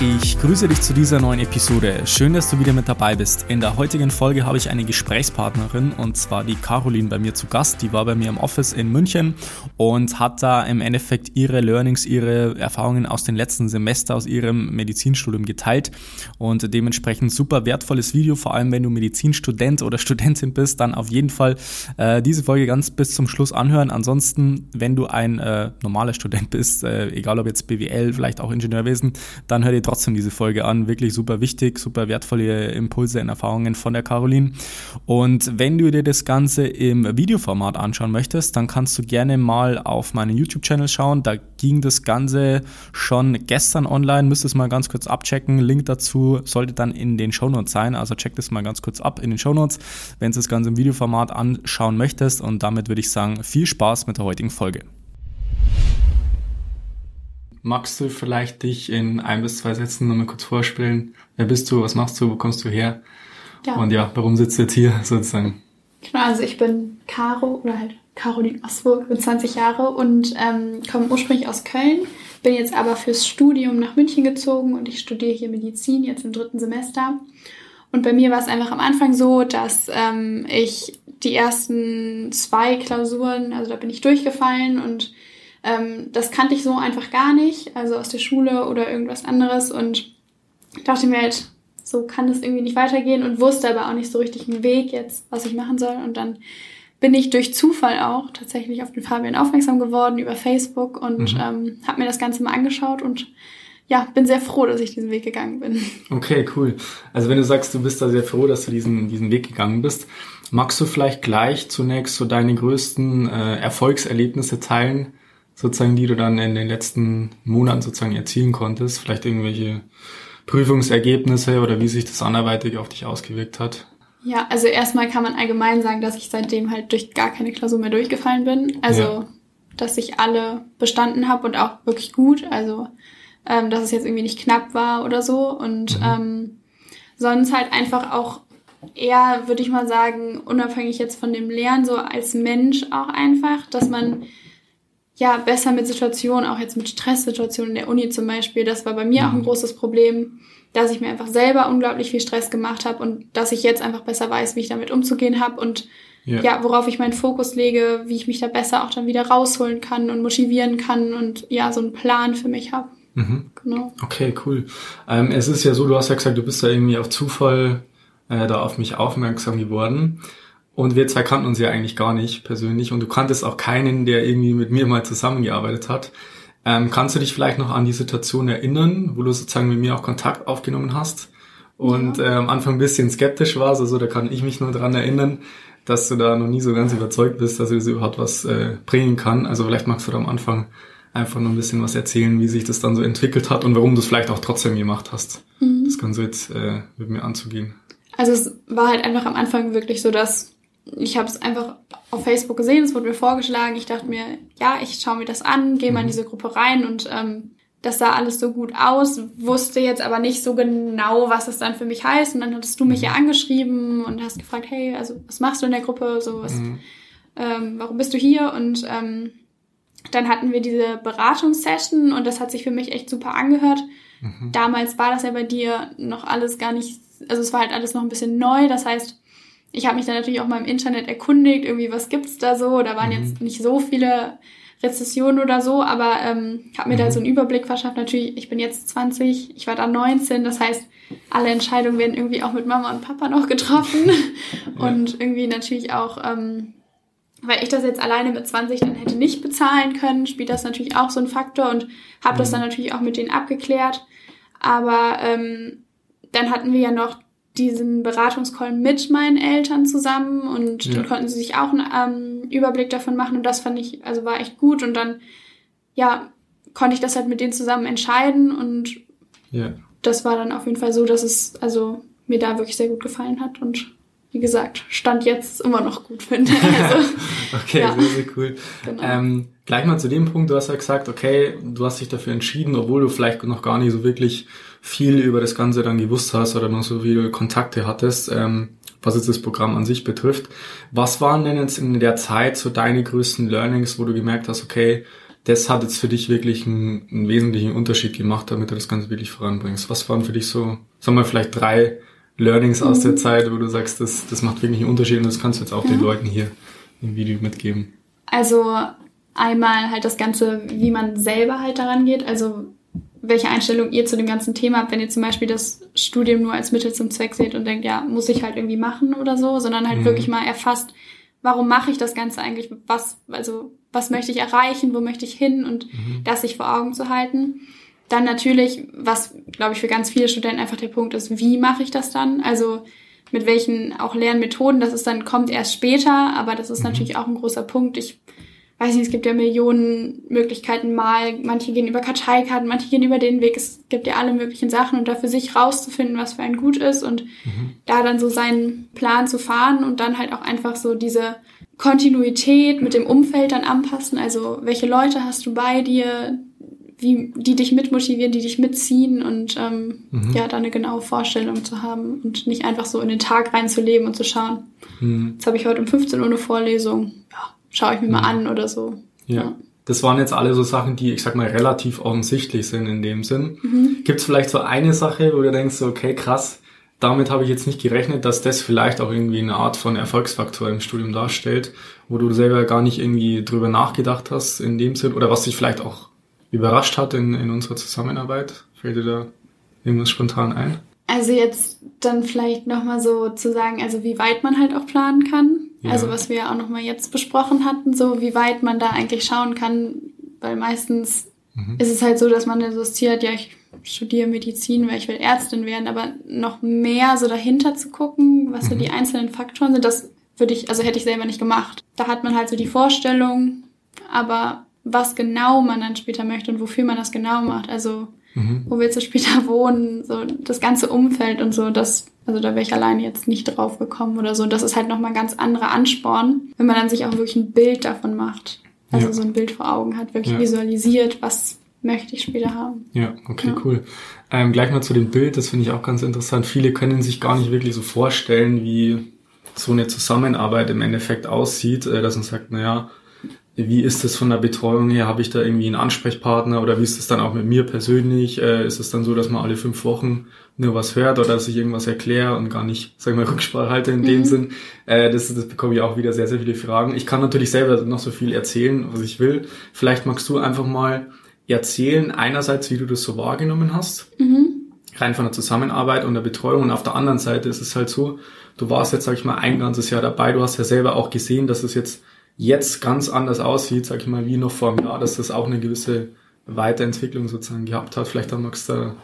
Ich grüße dich zu dieser neuen Episode. Schön, dass du wieder mit dabei bist. In der heutigen Folge habe ich eine Gesprächspartnerin und zwar die Caroline bei mir zu Gast. Die war bei mir im Office in München und hat da im Endeffekt ihre Learnings, ihre Erfahrungen aus den letzten Semester aus ihrem Medizinstudium geteilt und dementsprechend super wertvolles Video, vor allem wenn du Medizinstudent oder Studentin bist, dann auf jeden Fall äh, diese Folge ganz bis zum Schluss anhören. Ansonsten, wenn du ein äh, normaler Student bist, äh, egal ob jetzt BWL, vielleicht auch Ingenieurwesen, dann hör dir trotzdem diese Folge an. Wirklich super wichtig, super wertvolle Impulse und Erfahrungen von der Caroline. Und wenn du dir das Ganze im Videoformat anschauen möchtest, dann kannst du gerne mal auf meinen YouTube-Channel schauen. Da ging das Ganze schon gestern online. Müsstest mal ganz kurz abchecken. Link dazu sollte dann in den Shownotes sein. Also check das mal ganz kurz ab in den Shownotes, wenn du das Ganze im Videoformat anschauen möchtest. Und damit würde ich sagen, viel Spaß mit der heutigen Folge. Magst du vielleicht dich in ein bis zwei Sätzen nochmal kurz vorstellen? Wer bist du? Was machst du? Wo kommst du her? Ja. Und ja, warum sitzt du jetzt hier sozusagen? Genau, also ich bin Caro oder halt Caroline Osburg, bin 20 Jahre und ähm, komme ursprünglich aus Köln, bin jetzt aber fürs Studium nach München gezogen und ich studiere hier Medizin jetzt im dritten Semester. Und bei mir war es einfach am Anfang so, dass ähm, ich die ersten zwei Klausuren, also da bin ich durchgefallen und ähm, das kannte ich so einfach gar nicht, also aus der Schule oder irgendwas anderes und dachte mir halt, so kann das irgendwie nicht weitergehen und wusste aber auch nicht so richtig einen Weg jetzt, was ich machen soll. Und dann bin ich durch Zufall auch tatsächlich auf den Fabian aufmerksam geworden über Facebook und mhm. ähm, habe mir das Ganze mal angeschaut und ja, bin sehr froh, dass ich diesen Weg gegangen bin. Okay, cool. Also wenn du sagst, du bist da sehr froh, dass du diesen, diesen Weg gegangen bist, magst du vielleicht gleich zunächst so deine größten äh, Erfolgserlebnisse teilen, sozusagen, die du dann in den letzten Monaten sozusagen erzielen konntest? Vielleicht irgendwelche Prüfungsergebnisse oder wie sich das anderweitig auf dich ausgewirkt hat? Ja, also erstmal kann man allgemein sagen, dass ich seitdem halt durch gar keine Klausur mehr durchgefallen bin. Also, ja. dass ich alle bestanden habe und auch wirklich gut. Also, ähm, dass es jetzt irgendwie nicht knapp war oder so. Und mhm. ähm, sonst halt einfach auch eher, würde ich mal sagen, unabhängig jetzt von dem Lernen, so als Mensch auch einfach, dass man ja, besser mit Situationen, auch jetzt mit Stresssituationen in der Uni zum Beispiel. Das war bei mir auch ein mhm. großes Problem, dass ich mir einfach selber unglaublich viel Stress gemacht habe und dass ich jetzt einfach besser weiß, wie ich damit umzugehen habe und ja. ja. worauf ich meinen Fokus lege, wie ich mich da besser auch dann wieder rausholen kann und motivieren kann und ja, so einen Plan für mich habe. Mhm. Genau. Okay, cool. Ähm, es ist ja so, du hast ja gesagt, du bist da irgendwie auf Zufall äh, da auf mich aufmerksam geworden. Und wir zwei kannten uns ja eigentlich gar nicht persönlich und du kanntest auch keinen, der irgendwie mit mir mal zusammengearbeitet hat. Ähm, kannst du dich vielleicht noch an die Situation erinnern, wo du sozusagen mit mir auch Kontakt aufgenommen hast und ja. äh, am Anfang ein bisschen skeptisch warst? Also da kann ich mich nur dran erinnern, dass du da noch nie so ganz überzeugt bist, dass das überhaupt was äh, bringen kann. Also vielleicht magst du da am Anfang einfach noch ein bisschen was erzählen, wie sich das dann so entwickelt hat und warum du es vielleicht auch trotzdem gemacht hast. Mhm. Das Ganze jetzt äh, mit mir anzugehen. Also es war halt einfach am Anfang wirklich so, dass ich habe es einfach auf Facebook gesehen, es wurde mir vorgeschlagen. Ich dachte mir, ja, ich schaue mir das an, gehe mal in mhm. diese Gruppe rein und ähm, das sah alles so gut aus, wusste jetzt aber nicht so genau, was das dann für mich heißt. Und dann hattest du mich ja mhm. angeschrieben und hast gefragt, hey, also was machst du in der Gruppe? So was, mhm. ähm, warum bist du hier? Und ähm, dann hatten wir diese Beratungssession und das hat sich für mich echt super angehört. Mhm. Damals war das ja bei dir noch alles gar nicht, also es war halt alles noch ein bisschen neu. Das heißt, ich habe mich dann natürlich auch mal im Internet erkundigt, irgendwie, was gibt's da so? Da waren mhm. jetzt nicht so viele Rezessionen oder so, aber ähm, habe mir mhm. da so einen Überblick verschafft. Natürlich, ich bin jetzt 20, ich war da 19, das heißt, alle Entscheidungen werden irgendwie auch mit Mama und Papa noch getroffen. ja. Und irgendwie natürlich auch, ähm, weil ich das jetzt alleine mit 20 dann hätte nicht bezahlen können, spielt das natürlich auch so ein Faktor und habe mhm. das dann natürlich auch mit denen abgeklärt. Aber ähm, dann hatten wir ja noch diesen Beratungscall mit meinen Eltern zusammen und ja. dann konnten sie sich auch einen ähm, Überblick davon machen und das fand ich, also war echt gut und dann, ja, konnte ich das halt mit denen zusammen entscheiden und ja. das war dann auf jeden Fall so, dass es also mir da wirklich sehr gut gefallen hat und wie gesagt, Stand jetzt immer noch gut finde. Also, okay, ja. sehr, sehr cool. Genau. Ähm, gleich mal zu dem Punkt, du hast ja gesagt, okay, du hast dich dafür entschieden, obwohl du vielleicht noch gar nicht so wirklich viel über das Ganze dann gewusst hast oder noch so viele Kontakte hattest, ähm, was jetzt das Programm an sich betrifft. Was waren denn jetzt in der Zeit so deine größten Learnings, wo du gemerkt hast, okay, das hat jetzt für dich wirklich einen, einen wesentlichen Unterschied gemacht, damit du das Ganze wirklich voranbringst? Was waren für dich so, sagen wir vielleicht drei Learnings aus der mhm. Zeit, wo du sagst, das, das macht wirklich einen Unterschied und das kannst du jetzt auch ja. den Leuten hier im Video mitgeben? Also einmal halt das Ganze, wie man selber halt daran geht. Also welche Einstellung ihr zu dem ganzen Thema habt, wenn ihr zum Beispiel das Studium nur als Mittel zum Zweck seht und denkt, ja, muss ich halt irgendwie machen oder so, sondern halt mhm. wirklich mal erfasst, warum mache ich das Ganze eigentlich, was, also was möchte ich erreichen, wo möchte ich hin und mhm. das sich vor Augen zu halten. Dann natürlich, was glaube ich für ganz viele Studenten einfach der Punkt ist, wie mache ich das dann? Also mit welchen auch Lernmethoden, das ist dann kommt erst später, aber das ist mhm. natürlich auch ein großer Punkt. Ich weiß nicht, es gibt ja Millionen Möglichkeiten mal. Manche gehen über Karteikarten, manche gehen über den Weg. Es gibt ja alle möglichen Sachen und da für sich rauszufinden, was für ein gut ist und mhm. da dann so seinen Plan zu fahren und dann halt auch einfach so diese Kontinuität mit dem Umfeld dann anpassen. Also welche Leute hast du bei dir, wie die dich mitmotivieren, die dich mitziehen und ähm, mhm. ja, da eine genaue Vorstellung zu haben und nicht einfach so in den Tag reinzuleben und zu schauen. Mhm. Jetzt habe ich heute um 15 Uhr eine Vorlesung. Ja, schaue ich mir mal mhm. an oder so. Ja. ja. Das waren jetzt alle so Sachen, die, ich sag mal, relativ offensichtlich sind in dem Sinn. Mhm. Gibt es vielleicht so eine Sache, wo du denkst, okay, krass, damit habe ich jetzt nicht gerechnet, dass das vielleicht auch irgendwie eine Art von Erfolgsfaktor im Studium darstellt, wo du selber gar nicht irgendwie drüber nachgedacht hast in dem Sinn oder was dich vielleicht auch überrascht hat in, in unserer Zusammenarbeit? Fällt dir da irgendwas spontan ein? Also jetzt dann vielleicht nochmal so zu sagen, also wie weit man halt auch planen kann. Ja. Also was wir ja auch nochmal jetzt besprochen hatten, so wie weit man da eigentlich schauen kann, weil meistens mhm. ist es halt so, dass man hat, ja, ich studiere Medizin, weil ich will Ärztin werden, aber noch mehr so dahinter zu gucken, was mhm. so die einzelnen Faktoren sind, das würde ich, also hätte ich selber nicht gemacht. Da hat man halt so die Vorstellung, aber was genau man dann später möchte und wofür man das genau macht, also mhm. wo willst du später wohnen, so das ganze Umfeld und so, das also da wäre ich alleine jetzt nicht drauf gekommen oder so. Das ist halt nochmal ganz anderer Ansporn, wenn man dann sich auch wirklich ein Bild davon macht. Also ja. so ein Bild vor Augen hat, wirklich ja. visualisiert, was möchte ich später haben. Ja, okay, ja. cool. Ähm, gleich mal zu dem Bild, das finde ich auch ganz interessant. Viele können sich gar nicht wirklich so vorstellen, wie so eine Zusammenarbeit im Endeffekt aussieht, äh, dass man sagt, naja, wie ist es von der Betreuung her? Habe ich da irgendwie einen Ansprechpartner oder wie ist es dann auch mit mir persönlich? Äh, ist es dann so, dass man alle fünf Wochen nur was hört oder dass ich irgendwas erkläre und gar nicht, sagen wir, Rücksprache halte in mhm. dem Sinn? Äh, das, das bekomme ich auch wieder sehr, sehr viele Fragen. Ich kann natürlich selber noch so viel erzählen, was ich will. Vielleicht magst du einfach mal erzählen, einerseits, wie du das so wahrgenommen hast, mhm. rein von der Zusammenarbeit und der Betreuung und auf der anderen Seite ist es halt so, du warst jetzt, sag ich mal, ein ganzes Jahr dabei, du hast ja selber auch gesehen, dass es jetzt jetzt ganz anders aussieht, sag ich mal, wie noch vor einem Jahr, dass das auch eine gewisse Weiterentwicklung sozusagen gehabt hat. Vielleicht magst du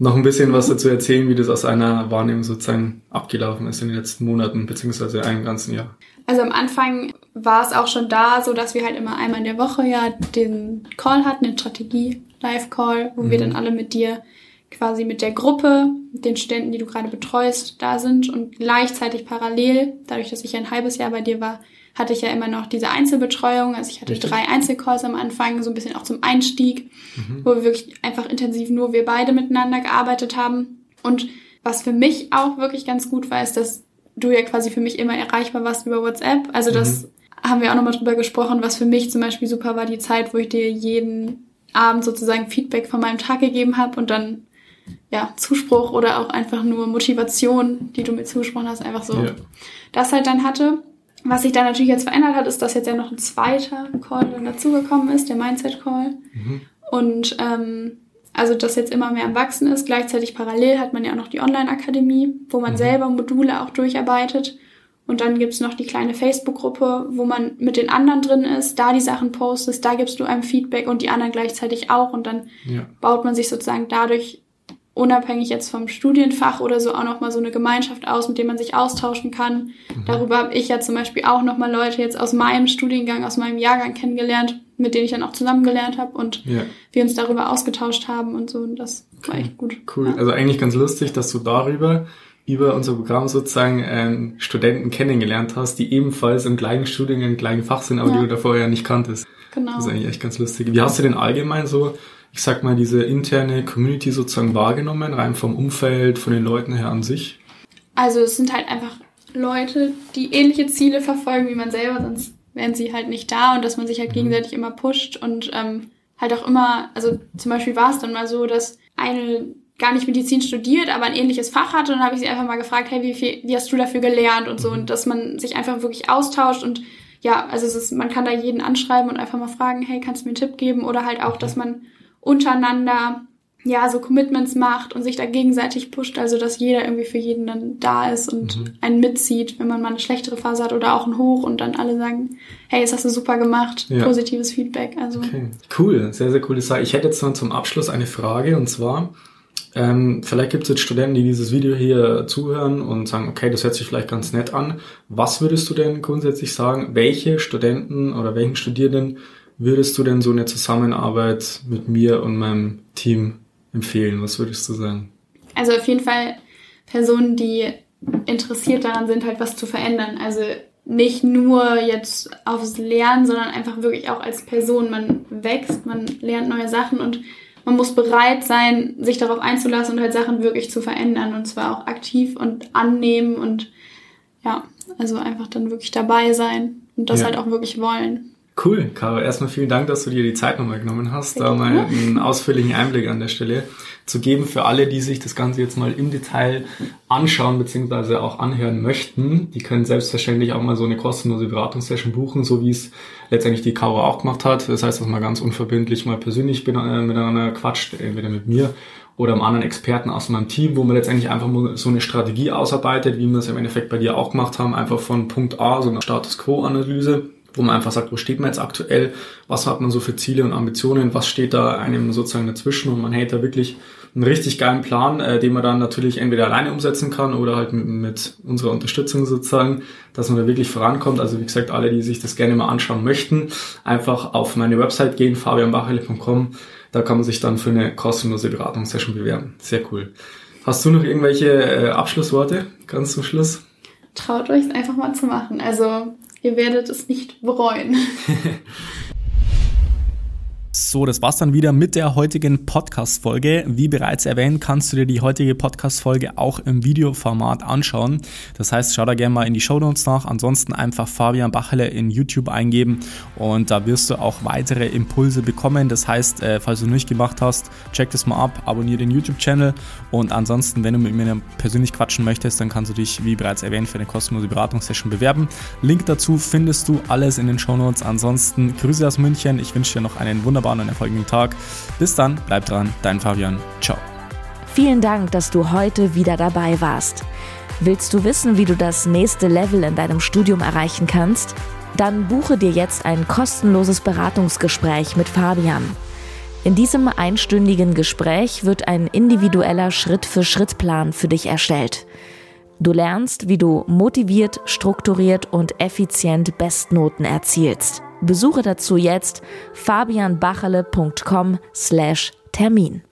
noch ein bisschen was dazu erzählen, wie das aus einer Wahrnehmung sozusagen abgelaufen ist in den letzten Monaten, beziehungsweise einem ganzen Jahr. Also am Anfang war es auch schon da, so dass wir halt immer einmal in der Woche ja den Call hatten, den Strategie-Live-Call, wo mhm. wir dann alle mit dir quasi mit der Gruppe, den Studenten, die du gerade betreust, da sind und gleichzeitig parallel, dadurch, dass ich ein halbes Jahr bei dir war, hatte ich ja immer noch diese Einzelbetreuung. Also ich hatte Richtig. drei Einzelcalls am Anfang, so ein bisschen auch zum Einstieg, mhm. wo wir wirklich einfach intensiv nur wir beide miteinander gearbeitet haben. Und was für mich auch wirklich ganz gut war, ist, dass du ja quasi für mich immer erreichbar warst über WhatsApp. Also das mhm. haben wir auch nochmal drüber gesprochen, was für mich zum Beispiel super war, die Zeit, wo ich dir jeden Abend sozusagen Feedback von meinem Tag gegeben habe und dann ja, Zuspruch oder auch einfach nur Motivation, die du mir zugesprochen hast, einfach so ja. das halt dann hatte. Was sich da natürlich jetzt verändert hat, ist, dass jetzt ja noch ein zweiter Call dann dazugekommen ist, der Mindset Call. Mhm. Und ähm, also das jetzt immer mehr am Wachsen ist. Gleichzeitig parallel hat man ja auch noch die Online-Akademie, wo man mhm. selber Module auch durcharbeitet. Und dann gibt's noch die kleine Facebook-Gruppe, wo man mit den anderen drin ist, da die Sachen postest, da gibst du einem Feedback und die anderen gleichzeitig auch. Und dann ja. baut man sich sozusagen dadurch unabhängig jetzt vom Studienfach oder so auch nochmal so eine Gemeinschaft aus, mit dem man sich austauschen kann. Mhm. Darüber habe ich ja zum Beispiel auch nochmal Leute jetzt aus meinem Studiengang, aus meinem Jahrgang kennengelernt, mit denen ich dann auch zusammengelernt habe und ja. wir uns darüber ausgetauscht haben und so. Und das war echt gut. Cool. Ja. Also eigentlich ganz lustig, dass du darüber über unser Programm sozusagen ähm, Studenten kennengelernt hast, die ebenfalls im gleichen Studiengang, im gleichen Fach sind, aber ja. die du davor ja nicht kanntest. Genau. Das ist eigentlich echt ganz lustig. Wie hast du denn allgemein so, ich sag mal, diese interne Community sozusagen wahrgenommen, rein vom Umfeld, von den Leuten her an sich? Also es sind halt einfach Leute, die ähnliche Ziele verfolgen wie man selber, sonst wären sie halt nicht da und dass man sich halt mhm. gegenseitig immer pusht und ähm, halt auch immer, also zum Beispiel war es dann mal so, dass eine gar nicht Medizin studiert, aber ein ähnliches Fach hatte. Und dann habe ich sie einfach mal gefragt, hey, wie, viel, wie hast du dafür gelernt und so. Und dass man sich einfach wirklich austauscht und ja, also es ist, man kann da jeden anschreiben und einfach mal fragen, hey, kannst du mir einen Tipp geben? Oder halt auch, dass man untereinander ja so Commitments macht und sich da gegenseitig pusht, also dass jeder irgendwie für jeden dann da ist und mhm. einen mitzieht, wenn man mal eine schlechtere Phase hat oder auch ein Hoch und dann alle sagen, hey, das hast du super gemacht, ja. positives Feedback. Also okay. cool, sehr sehr coole Sache. Ich hätte jetzt noch zum Abschluss eine Frage und zwar ähm, vielleicht gibt es jetzt Studenten, die dieses Video hier zuhören und sagen, okay, das hört sich vielleicht ganz nett an. Was würdest du denn grundsätzlich sagen? Welche Studenten oder welchen Studierenden würdest du denn so eine Zusammenarbeit mit mir und meinem Team empfehlen? Was würdest du sagen? Also auf jeden Fall Personen, die interessiert daran sind, halt was zu verändern. Also nicht nur jetzt aufs Lernen, sondern einfach wirklich auch als Person. Man wächst, man lernt neue Sachen und man muss bereit sein, sich darauf einzulassen und halt Sachen wirklich zu verändern und zwar auch aktiv und annehmen und ja, also einfach dann wirklich dabei sein und das ja. halt auch wirklich wollen. Cool, Caro. Erstmal vielen Dank, dass du dir die Zeit nochmal genommen hast, Sehr da mal einen ausführlichen Einblick an der Stelle zu geben für alle, die sich das Ganze jetzt mal im Detail anschauen bzw. auch anhören möchten. Die können selbstverständlich auch mal so eine kostenlose Beratungssession buchen, so wie es letztendlich die Caro auch gemacht hat. Das heißt, dass man ganz unverbindlich mal persönlich äh, miteinander quatscht, entweder mit mir oder einem anderen Experten aus meinem Team, wo man letztendlich einfach mal so eine Strategie ausarbeitet, wie wir es im Endeffekt bei dir auch gemacht haben, einfach von Punkt A, so eine Status Quo-Analyse wo man einfach sagt, wo steht man jetzt aktuell, was hat man so für Ziele und Ambitionen, was steht da einem sozusagen dazwischen und man hält da wirklich einen richtig geilen Plan, äh, den man dann natürlich entweder alleine umsetzen kann oder halt mit, mit unserer Unterstützung sozusagen, dass man da wirklich vorankommt. Also wie gesagt, alle, die sich das gerne mal anschauen möchten, einfach auf meine Website gehen, fabianbachele.com, da kann man sich dann für eine kostenlose Beratungssession bewerben. Sehr cool. Hast du noch irgendwelche äh, Abschlussworte ganz zum Schluss? Traut euch einfach mal zu machen. Also Ihr werdet es nicht bereuen. So, das war's dann wieder mit der heutigen Podcast-Folge. Wie bereits erwähnt, kannst du dir die heutige Podcast-Folge auch im Videoformat anschauen. Das heißt, schau da gerne mal in die Show Notes nach. Ansonsten einfach Fabian Bachele in YouTube eingeben und da wirst du auch weitere Impulse bekommen. Das heißt, äh, falls du nicht gemacht hast, check das mal ab, abonniere den YouTube-Channel und ansonsten, wenn du mit mir persönlich quatschen möchtest, dann kannst du dich, wie bereits erwähnt, für eine kostenlose Beratungssession bewerben. Link dazu findest du alles in den Show Notes. Ansonsten Grüße aus München. Ich wünsche dir noch einen wunderbaren und erfolgreichen Tag. Bis dann, bleib dran, dein Fabian. Ciao. Vielen Dank, dass du heute wieder dabei warst. Willst du wissen, wie du das nächste Level in deinem Studium erreichen kannst? Dann buche dir jetzt ein kostenloses Beratungsgespräch mit Fabian. In diesem einstündigen Gespräch wird ein individueller Schritt-für-Schritt-Plan für dich erstellt. Du lernst, wie du motiviert, strukturiert und effizient Bestnoten erzielst. Besuche dazu jetzt fabianbachele.com/termin.